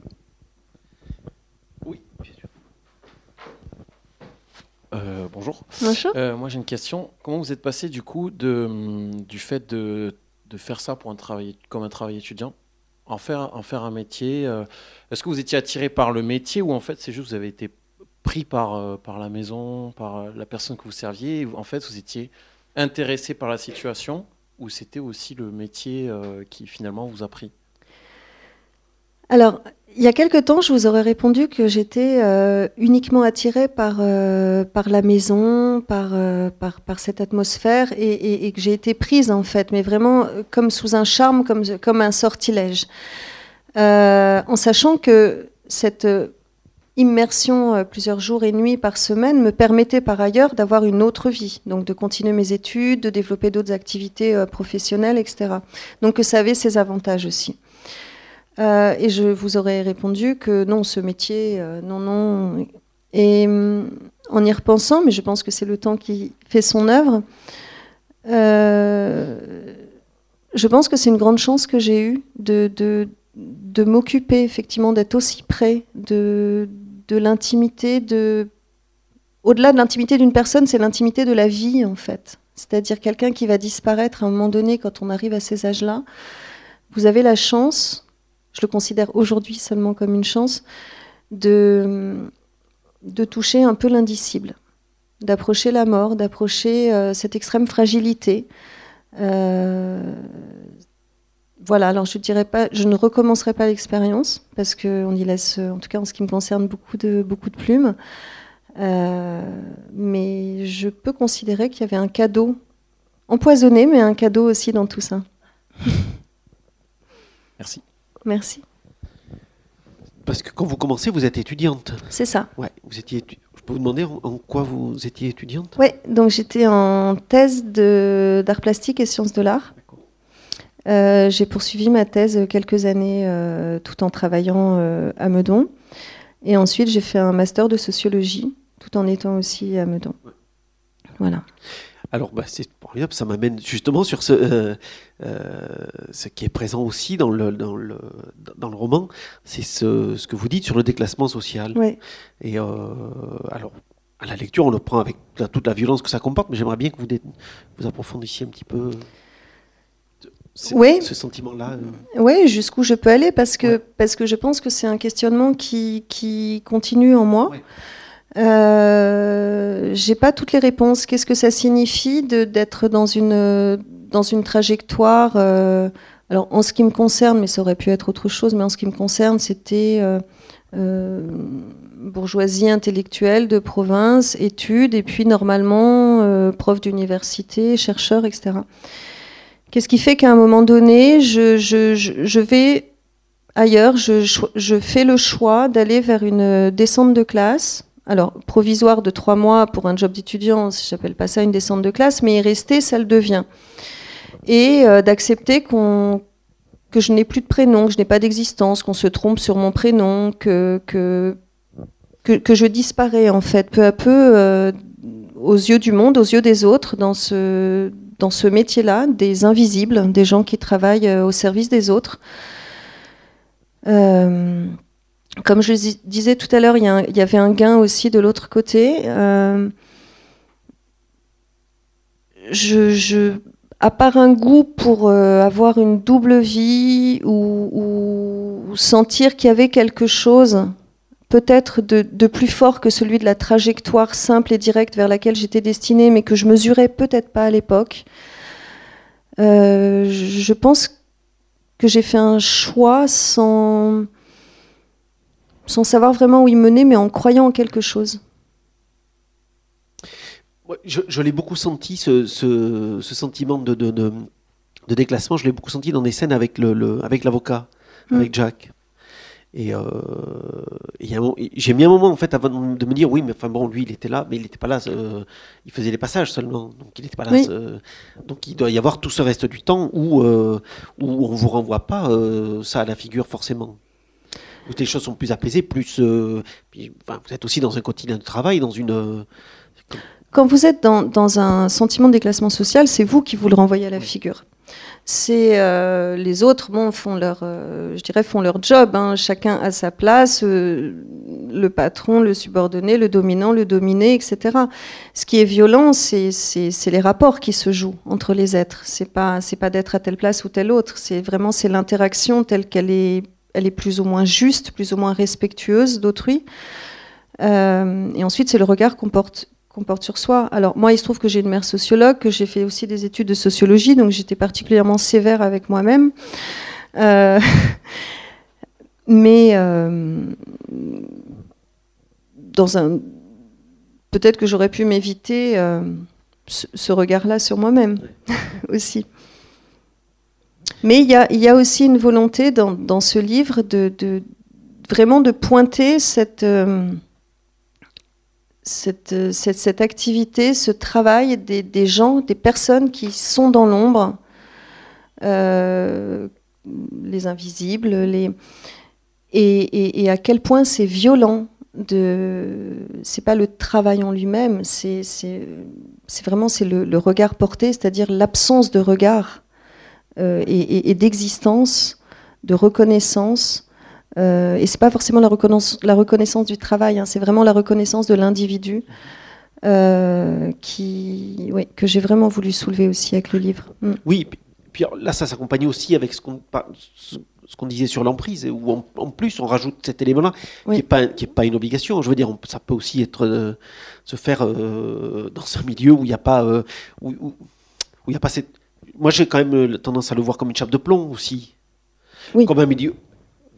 Euh, bonjour. Bonjour. Euh, moi j'ai une question. Comment vous êtes passé du coup de, du fait de, de, faire ça pour un travail, comme un travail étudiant, en faire, en faire un métier euh, Est-ce que vous étiez attiré par le métier ou en fait c'est juste que vous avez été pris par, par la maison, par la personne que vous serviez En fait, vous étiez intéressé par la situation ou c'était aussi le métier qui finalement vous a pris? Alors, il y a quelque temps, je vous aurais répondu que j'étais euh, uniquement attirée par, euh, par la maison, par, euh, par, cette atmosphère, et, et, que j'ai été prise en fait, mais vraiment comme sous un charme, comme, comme un sortilège. en sachant que cette immersion plusieurs jours et nuits par semaine me permettait par ailleurs d'avoir une autre vie, donc de continuer mes études, de développer d'autres activités professionnelles, etc. Donc que ça avait ses avantages aussi. Euh, et je vous aurais répondu que non, ce métier, euh, non, non. Et mm, en y repensant, mais je pense que c'est le temps qui fait son œuvre, euh, je pense que c'est une grande chance que j'ai eue de, de, de m'occuper, effectivement, d'être aussi près de, de l'intimité, de... Au-delà de l'intimité d'une personne, c'est l'intimité de la vie, en fait. C'est-à-dire quelqu'un qui va disparaître à un moment donné quand on arrive à ces âges-là. Vous avez la chance je le considère aujourd'hui seulement comme une chance, de, de toucher un peu l'indicible, d'approcher la mort, d'approcher euh, cette extrême fragilité. Euh, voilà, alors je dirais pas, je ne recommencerai pas l'expérience parce qu'on y laisse, en tout cas en ce qui me concerne, beaucoup de, beaucoup de plumes. Euh, mais je peux considérer qu'il y avait un cadeau empoisonné, mais un cadeau aussi dans tout ça. Merci. Merci. Parce que quand vous commencez, vous êtes étudiante. C'est ça. Ouais, vous étiez. Je peux vous demander en, quoi vous étiez étudiante? Oui, donc j'étais en thèse d'art plastique et sciences de l'art. Euh, j'ai poursuivi ma thèse quelques années euh, tout en travaillant euh, à Meudon. Et ensuite, j'ai fait un master de sociologie tout en étant aussi à Meudon. Voilà. Alors, bah, c'est formidable, ça m'amène justement sur ce, euh, euh, ce qui est présent aussi dans le, dans le, dans le roman, c'est ce, ce, que vous dites sur le déclassement social. Oui. Et euh, alors, à la lecture, on le prend avec toute la violence que ça comporte, mais j'aimerais bien que vous, vous approfondissiez un petit peu oui. ce sentiment-là. Oui, jusqu'où je peux aller, parce que, parce que je pense que c'est un questionnement qui, qui continue en moi. Euh, j'ai pas toutes les réponses. Qu'est-ce que ça signifie d'être dans une, dans une trajectoire euh, Alors, en ce qui me concerne, mais ça aurait pu être autre chose, mais en ce qui me concerne, c'était euh, bourgeoisie intellectuelle de province, études, et puis normalement, prof d'université, chercheur, etc. Qu'est-ce qui fait qu'à un moment donné, je, vais ailleurs, je, fais le choix d'aller vers une descente de classe alors, provisoire de trois mois pour un job d'étudiant, j'appelle pas ça une descente de classe, mais y rester, ça le devient. Et euh, d'accepter qu'on que je n'ai plus de prénom, que je n'ai pas d'existence, qu'on se trompe sur mon prénom, que, que, que, je disparais en fait peu à peu euh, aux yeux du monde, aux yeux des autres, dans ce, dans ce métier-là, des invisibles, des gens qui travaillent euh, au service des autres. Comme je disais tout à l'heure, il, y, avait un gain aussi de l'autre côté. Euh, je, à part un goût pour euh, avoir une double vie ou, sentir qu'il y avait quelque chose peut-être de, plus fort que celui de la trajectoire simple et directe vers laquelle j'étais destinée, mais que je mesurais peut-être pas à l'époque, euh, je pense que j'ai fait un choix sans sans savoir vraiment où il menait, mais en croyant en quelque chose. Je, l'ai beaucoup senti, ce, sentiment de, de, déclassement, je l'ai beaucoup senti dans des scènes avec l'avocat, avec, l'avocat, mm. avec Jack. Et, euh, j'ai mis un moment en fait avant de me dire oui, mais enfin bon, lui il était là, mais il n'était pas là. Euh, il faisait les passages seulement, donc il n'était pas là. donc il doit y avoir tout ce reste du temps où euh, où on vous renvoie pas ça à la figure forcément où les choses sont plus apaisées, plus. Euh, vous êtes aussi dans un quotidien de travail, dans une. Euh, Quand vous êtes dans, dans un sentiment de déclassement social, c'est vous qui vous le renvoyez à la figure. C'est euh, les autres, bon, font leur, je dirais, font leur job. Hein. chacun a sa place, le patron, le subordonné, le dominant, le dominé, etc. Ce qui est violent, c'est les rapports qui se jouent entre les êtres. C'est pas, c'est pas d'être à telle place ou telle autre. C'est vraiment c'est l'interaction telle qu'elle est elle est plus ou moins juste, plus ou moins respectueuse d'autrui. et ensuite, c'est le regard qu'on porte qu'on porte sur soi. Alors moi, il se trouve que j'ai une mère sociologue, que j'ai fait aussi des études de sociologie, donc j'étais particulièrement sévère avec moi-même. Euh, (laughs) mais euh, dans un, peut-être que j'aurais pu m'éviter euh, ce, regard-là sur moi-même (laughs) aussi. Mais il y a, aussi une volonté dans, ce livre de, vraiment de pointer cette cette, cette, activité, ce travail des, gens, des personnes qui sont dans l'ombre, euh, les invisibles, les... Et, à quel point c'est violent. De... C'est pas le travail en lui-même, c'est vraiment le, regard porté, c'est-à-dire l'absence de regard euh, et, et d'existence, de reconnaissance euh, et c'est pas forcément la reconnaissance, la reconnaissance du travail, hein, c'est vraiment la reconnaissance de l'individu euh, qui, ouais, que j'ai vraiment voulu soulever aussi avec le livre. Mm. Oui, puis là ça s'accompagne aussi avec ce qu'on ce qu'on disait sur l'emprise, où en, plus on rajoute cet élément-là, qui n'est pas, pas une obligation. Je veux dire, ça peut aussi être euh, se faire euh, dans un milieu où il n'y a pas, euh, où, où, où, y a pas cette. Moi, j'ai quand même tendance à le voir comme une chape de plomb aussi, oui. comme un milieu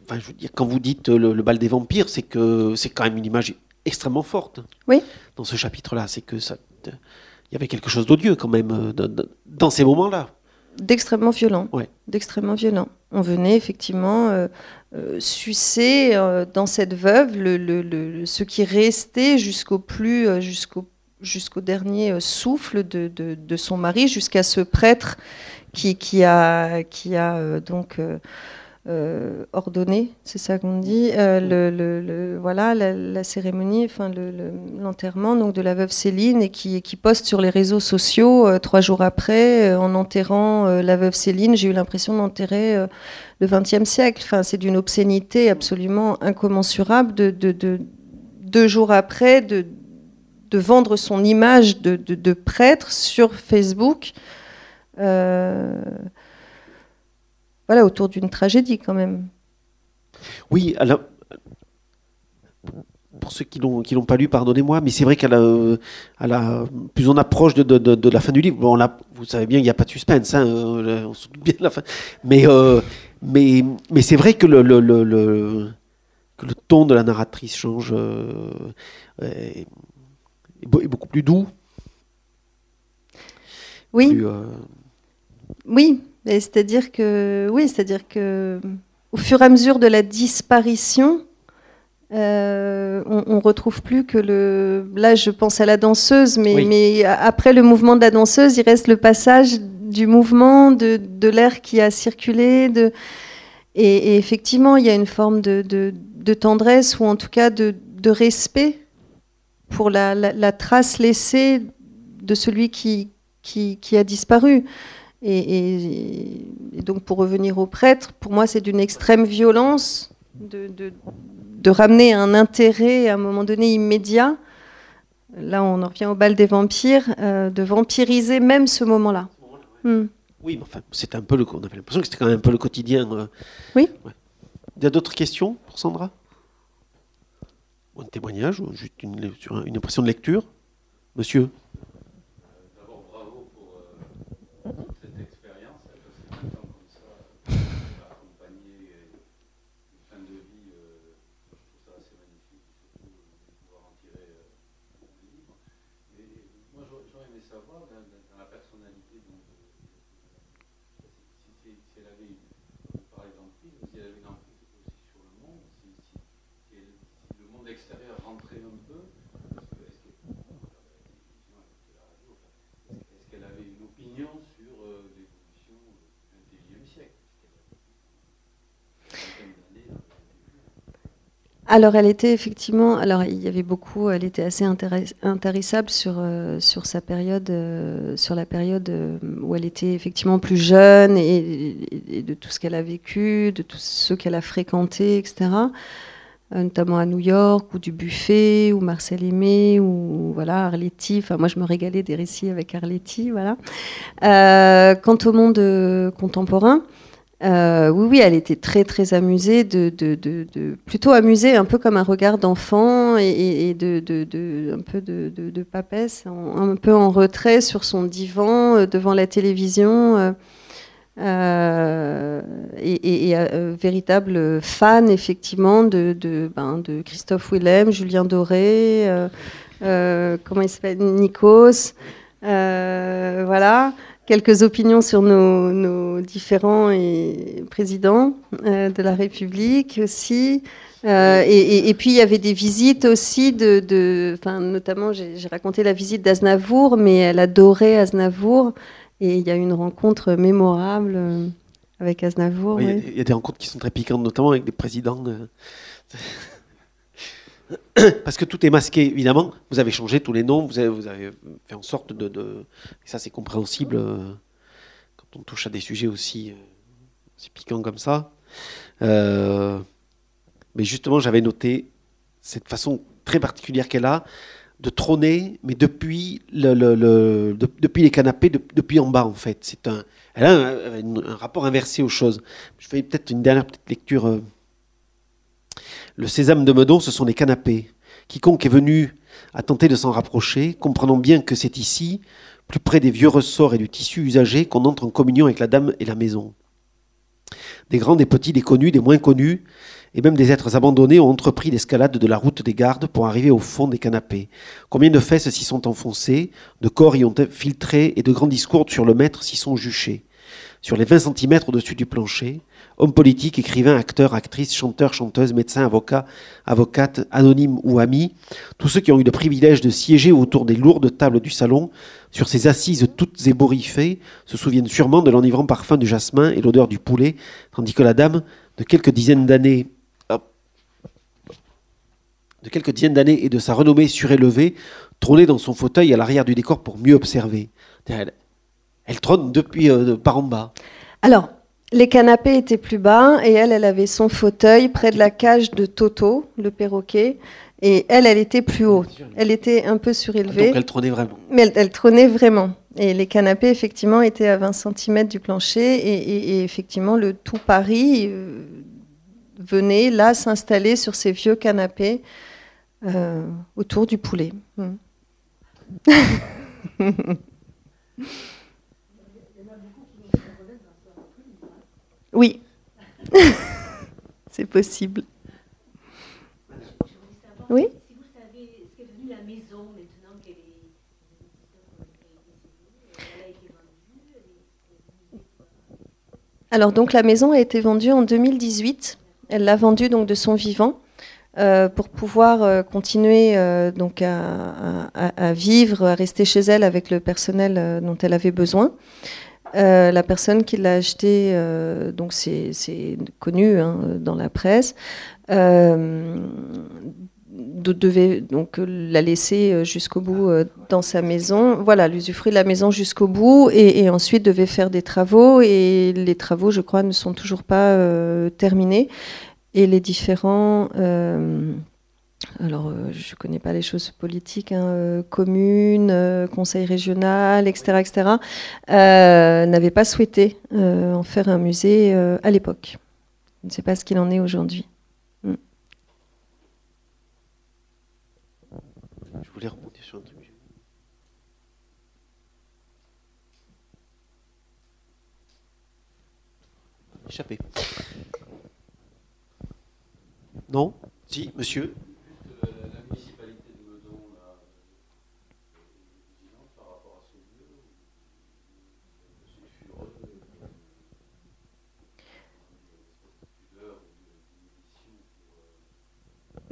Enfin, je veux dire, quand vous dites le, bal des vampires, c'est que c'est quand même une image extrêmement forte. Oui. Dans ce chapitre-là, c'est que ça, il y avait quelque chose d'odieux quand même euh, dans ces moments-là. D'extrêmement violent. Ouais. D'extrêmement violent. On venait effectivement euh, euh, sucer dans cette veuve le, le, ce qui restait jusqu'au plus, jusqu'au jusqu'au dernier souffle de, de, de son mari, jusqu'à ce prêtre qui, qui a, qui a donc euh, ordonné, c'est ça qu'on dit, euh, le, voilà, la, cérémonie, enfin l'enterrement donc de la veuve Céline et qui, qui poste sur les réseaux sociaux euh, trois jours après, en enterrant la veuve Céline, j'ai eu l'impression d'enterrer le XXe siècle. Enfin, c'est d'une obscénité absolument incommensurable de, de, deux jours après de, de vendre son image de, de prêtre sur Facebook voilà, autour d'une tragédie quand même. Oui, alors, pour ceux qui l'ont l'ont pas lu, pardonnez-moi, mais c'est vrai qu'à la, plus on approche de, de, de, la fin du livre, vous savez bien, il n'y a pas de suspense, hein, euh, on se doute bien de la fin, mais euh, mais mais c'est vrai que le, le, le, que le ton de la narratrice change, euh, est, beaucoup plus doux. Oui. oui, c'est-à-dire que, oui, c'est-à-dire que, au fur et à mesure de la disparition, euh, on, ne retrouve plus que le. Là, je pense à la danseuse, mais, mais après le mouvement de la danseuse, il reste le passage du mouvement, de, de l'air qui a circulé. De... Et, effectivement, il y a une forme de, de, tendresse ou en tout cas de, respect pour la, la, trace laissée de celui qui, qui, qui a disparu. Et, donc, pour revenir au prêtre, pour moi, c'est d'une extrême violence de, de, ramener un intérêt à un moment donné immédiat. Là, on en revient au bal des vampires, euh, de vampiriser même ce moment-là. Hmm. Oui, enfin, c'était un peu le, on avait l'impression que c'était quand même un peu le quotidien. Euh. Oui. Il y a d'autres questions pour Sandra? Un témoignage ou juste une, une impression de lecture Monsieur? Alors, elle était effectivement. Alors, il y avait beaucoup. Elle était assez intarissable sur, euh, sur sa période, euh, sur la période euh, où elle était effectivement plus jeune et, de tout ce qu'elle a vécu, de tout ce qu'elle a fréquenté, etc. notamment à New York, ou du Buffet, ou Marcel Aimé, ou voilà, Arletty. Enfin, moi, je me régalais des récits avec Arletty, voilà. quant au monde contemporain, Euh, oui, elle était très très amusée, plutôt amusée, un peu comme un regard d'enfant et, un peu de, papesse, un peu en retrait sur son divan euh, devant la télévision. euh, et, véritable fan effectivement ben, de Christophe Willem, Julien Doré, comment il Nikos, voilà quelques opinions sur nos, nos différents et- présidents euh, de la République aussi. Euh, et, et- et puis il y avait des visites aussi de, de enfin, notamment j'ai raconté la visite d'Aznavour, mais elle adorait Aznavour et il y a eu une rencontre mémorable euh, avec Aznavour. Il y a- oui. il y, a des rencontres qui sont très piquantes, notamment avec des présidents. euh. (coughs) Parce que tout est masqué, évidemment. Vous avez changé tous les noms, vous avez, fait en sorte de. et ça, c'est compréhensible euh, quand on touche à des sujets aussi, euh, piquants comme ça. Euh, mais justement, j'avais noté cette façon très particulière qu'elle a de trôner, mais depuis, le, le- le- de- depuis les canapés, de- depuis en bas, en fait. C'est un, elle a un rapport inversé aux choses. Je fais peut-être une dernière petite lecture. Le sésame de Meudon, ce sont les canapés. Quiconque est venu à tenter de s'en rapprocher, comprenant bien que c'est ici, plus près des vieux ressorts et du tissu usagé, qu'on entre en communion avec la dame et la maison. Des grands, des petits, des connus, des moins connus, et même des êtres abandonnés ont entrepris l'escalade de la route des gardes pour arriver au fond des canapés. Combien de fesses s'y sont enfoncées, de corps y ont filtré, et de grands discours sur le maître s'y sont juchés. Sur les 20 cm au-dessus du plancher, hommes politiques, écrivains, acteurs, actrices, chanteurs, chanteuses, médecins, avocats, avocates, anonymes ou amis, tous ceux qui ont eu le privilège de siéger autour des lourdes tables du salon, sur ces assises toutes ébouriffées, se souviennent sûrement de l'enivrant parfum du jasmin et l'odeur du poulet, tandis que la dame, de quelques dizaines d'années, de quelques dizaines d'années et de sa renommée surélevée, trônait dans son fauteuil à l'arrière du décor pour mieux observer. Elle, elle trône depuis euh, par en bas. Alors, les canapés étaient plus bas et elle, elle avait son fauteuil près de la cage de Toto, le perroquet. Et elle, elle était plus haut. Elle était un peu surélevée. Donc elle trônait vraiment. Mais elle, elle trônait vraiment. Et les canapés, effectivement, étaient à 20 cm du plancher. Et, et- et effectivement, le tout Paris euh, venait là s'installer sur ces vieux canapés euh, autour du poulet. Mm. (laughs) oui, c'est possible. Oui Si vous savez ce qu'est devenu la maison maintenant qu'elle est. Elle a été vendue, elle est- Alors donc la maison a été vendue en 2018. Elle l'a vendue donc de son vivant euh, pour pouvoir euh, continuer euh, donc à, vivre, à rester chez elle avec le personnel dont elle avait besoin. Euh, la personne qui l'a acheté, euh, donc c'est connu hein, dans la presse, euh, de- devait donc la laisser jusqu'au bout dans sa maison, voilà, l'usufruit de la maison jusqu'au bout, et, et ensuite devait faire des travaux, et les travaux, je crois, ne sont toujours pas terminés, et les différents, alors euh, je ne connais pas les choses politiques, hein, euh, communes, euh, conseil régional, etc., etc., n'avaient pas souhaité en faire un musée à l'époque. Je ne sais pas ce qu'il en est aujourd'hui. Je voulais rebondir sur un truc. Échappé. Non? Si, monsieur?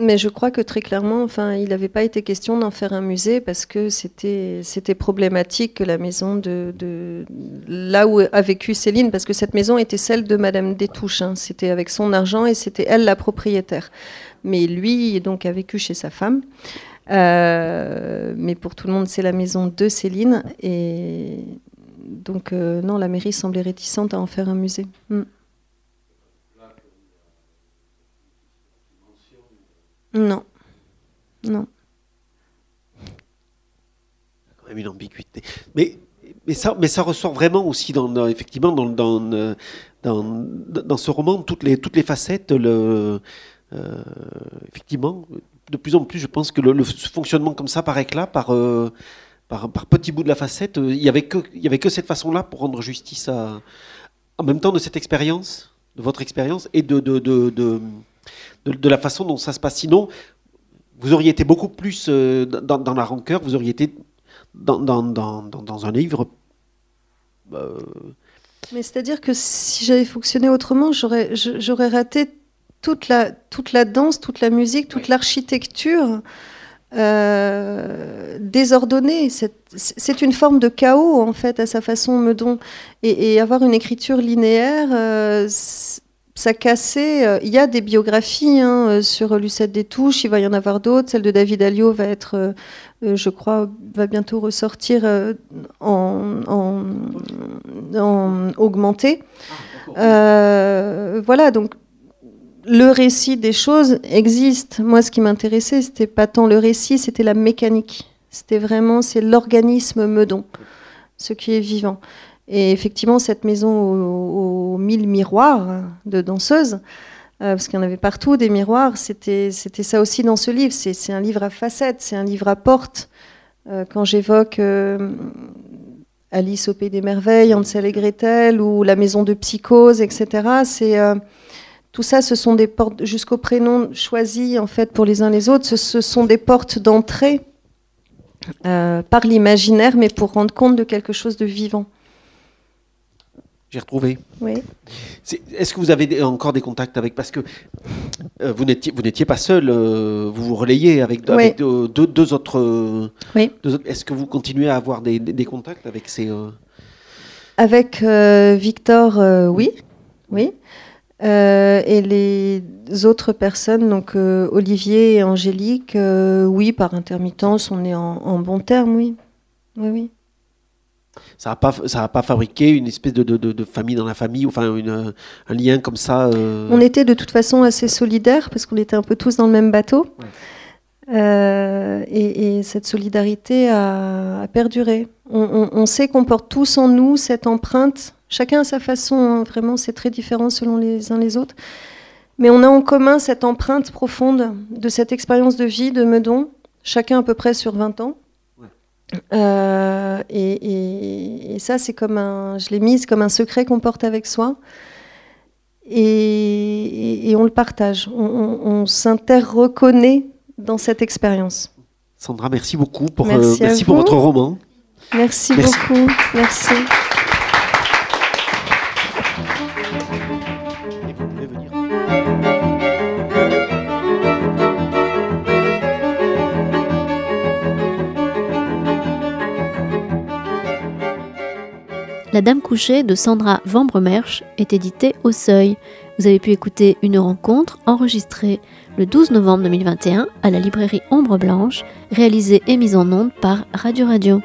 Mais je crois que très clairement, enfin, il n'avait pas été question d'en faire un musée parce que c'était c'était problématique que la maison de, de là où a vécu Céline, parce que cette maison était celle de Madame Détouche. hein. C'était avec son argent et c'était elle la propriétaire. Mais lui, donc, a vécu chez sa femme. Euh, mais pour tout le monde, c'est la maison de Céline. Et donc, euh, non, la mairie semblait réticente à en faire un musée. Mm. Non. Non. quand même une ambiguïté. Mais ça, ressort vraiment aussi dans, effectivement dans, ce roman toutes les facettes. Euh, effectivement, de plus en plus, je pense que le, fonctionnement comme ça, par éclat, par euh, petits bouts de la facette, euh, il y avait que y avait que cette façon-là pour rendre justice à, en même temps de cette expérience, de votre expérience et de, de- de la façon dont ça se passe. Sinon, vous auriez été beaucoup plus euh, dans, dans la rancœur, vous auriez été dans, dans, dans, dans, dans un livre. euh, Mais c'est-à-dire que si j'avais fonctionné autrement, j'aurais raté toute la, toute la danse, toute la musique, toute l'architecture euh, désordonnée. C'est une forme de chaos, en fait, à sa façon, Meudon. Et, et avoir une écriture linéaire, euh, ça cassait. euh, Il y a des biographies hein, euh, sur Lucette des Touches, il va y en avoir d'autres. Celle de David Alliot va être, euh, je crois, va bientôt ressortir en, en, en augmenté. Euh, voilà, donc le récit des choses existe. Moi, ce qui m'intéressait, c'était pas tant le récit, c'était la mécanique. C'était vraiment, c'est l'organisme Meudon, ce qui est vivant. Et effectivement, cette maison aux, mille miroirs de danseuses, euh, parce qu'il y en avait partout des miroirs, c'était ça aussi dans ce livre. C'est un livre à facettes, c'est un livre à portes. Euh, quand j'évoque euh, Alice au Pays des Merveilles, Hansel et Gretel, ou La Maison de Psychose, etc., tout ça, ce sont des portes jusqu'au prénom choisi en fait pour les uns les autres. Ce, sont des portes d'entrée par l'imaginaire, mais pour rendre compte de quelque chose de vivant. J'ai retrouvé. Oui. Est-ce que vous avez des- encore des contacts avec Parce que euh, vous n'étiez pas seul, euh, vous vous relayez avec, Oui. avec deux, deux- deux autres. Oui. Est-ce que vous continuez à avoir des, des- contacts avec ces. euh, Avec Victor, oui, oui. Et les autres personnes, donc Olivier et Angélique, oui, par intermittence, on est en, en bon terme, oui. Oui, oui. Ça n'a pas, ça a pas fabriqué une espèce de, de- de- de famille dans la famille, enfin une, un lien comme ça. euh, On était de toute façon assez solidaires parce qu'on était un peu tous dans le même bateau. Euh, et, et cette solidarité a, a perduré. On, on- on sait qu'on porte tous en nous cette empreinte, chacun à sa façon, hein, vraiment c'est très différent selon les uns les autres. Mais on a en commun cette empreinte profonde de cette expérience de vie de Meudon, chacun à peu près sur 20 ans. Euh, et, et- et ça, c'est comme un, je l'ai mise comme un secret qu'on porte avec soi. Et, on le partage. On, on- on s'inter-reconnaît dans cette expérience. Sandra, merci beaucoup pour, Merci euh, merci pour votre roman. Merci, Merci. beaucoup. Merci. La Dame couchée de Sandra Vambremersch est éditée au Seuil. Vous avez pu écouter une rencontre enregistrée le 12 novembre 2021 à la librairie Ombre Blanche, réalisée et mise en onde par Radio Radio.